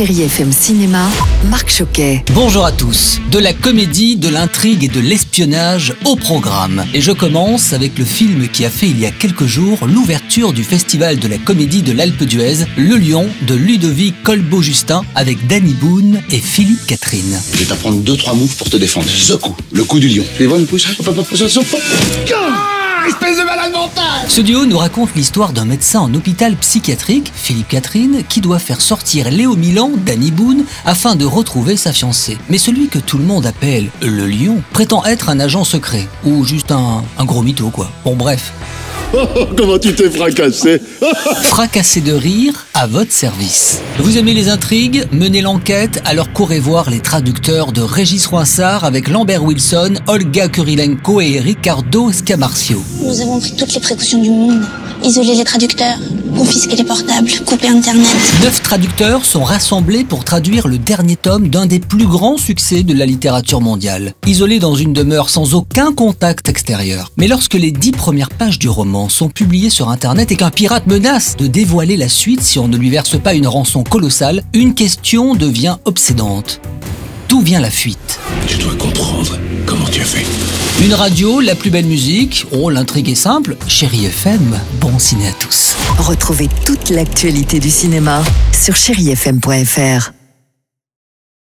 Chérie FM Cinéma, Marc Choquet. Bonjour à tous. De la comédie, de l'intrigue et de l'espionnage au programme. Et je commence avec le film qui a fait il y a quelques jours l'ouverture du festival de la comédie de l'Alpe d'Huez, Le Lion de Ludovic Colbeau-Justin avec Danny Boone et Philippe Catherine. Je vais t'apprendre deux, trois moves pour te défendre. Ce coup, le coup du lion. Tu les vois, une pousse Espèce de malade Ce duo nous raconte l'histoire d'un médecin en hôpital psychiatrique, Philippe Catherine, qui doit faire sortir Léo Milan, Danny Boone, afin de retrouver sa fiancée. Mais celui que tout le monde appelle le lion prétend être un agent secret, ou juste un, un gros mytho quoi. Bon bref, Comment tu t'es fracassé fracassé de rire à votre service. Vous aimez les intrigues Menez l'enquête, alors courez voir les traducteurs de Régis Roinsard avec Lambert Wilson, Olga Kurilenko et Ricardo Scamarcio. Nous avons pris toutes les précautions du monde. Isoler les traducteurs, confisquer les portables, couper Internet. Neuf traducteurs sont rassemblés pour traduire le dernier tome d'un des plus grands succès de la littérature mondiale. Isolés dans une demeure sans aucun contact extérieur. Mais lorsque les dix premières pages du roman sont publiées sur Internet et qu'un pirate menace de dévoiler la suite si on ne lui verse pas une rançon colossale, une question devient obsédante. D'où vient la fuite? Je dois comprendre comment tu as fait. Une radio, la plus belle musique, oh l'intrigue est simple, chérie FM, bon ciné à tous. Retrouvez toute l'actualité du cinéma sur chérifm.fr.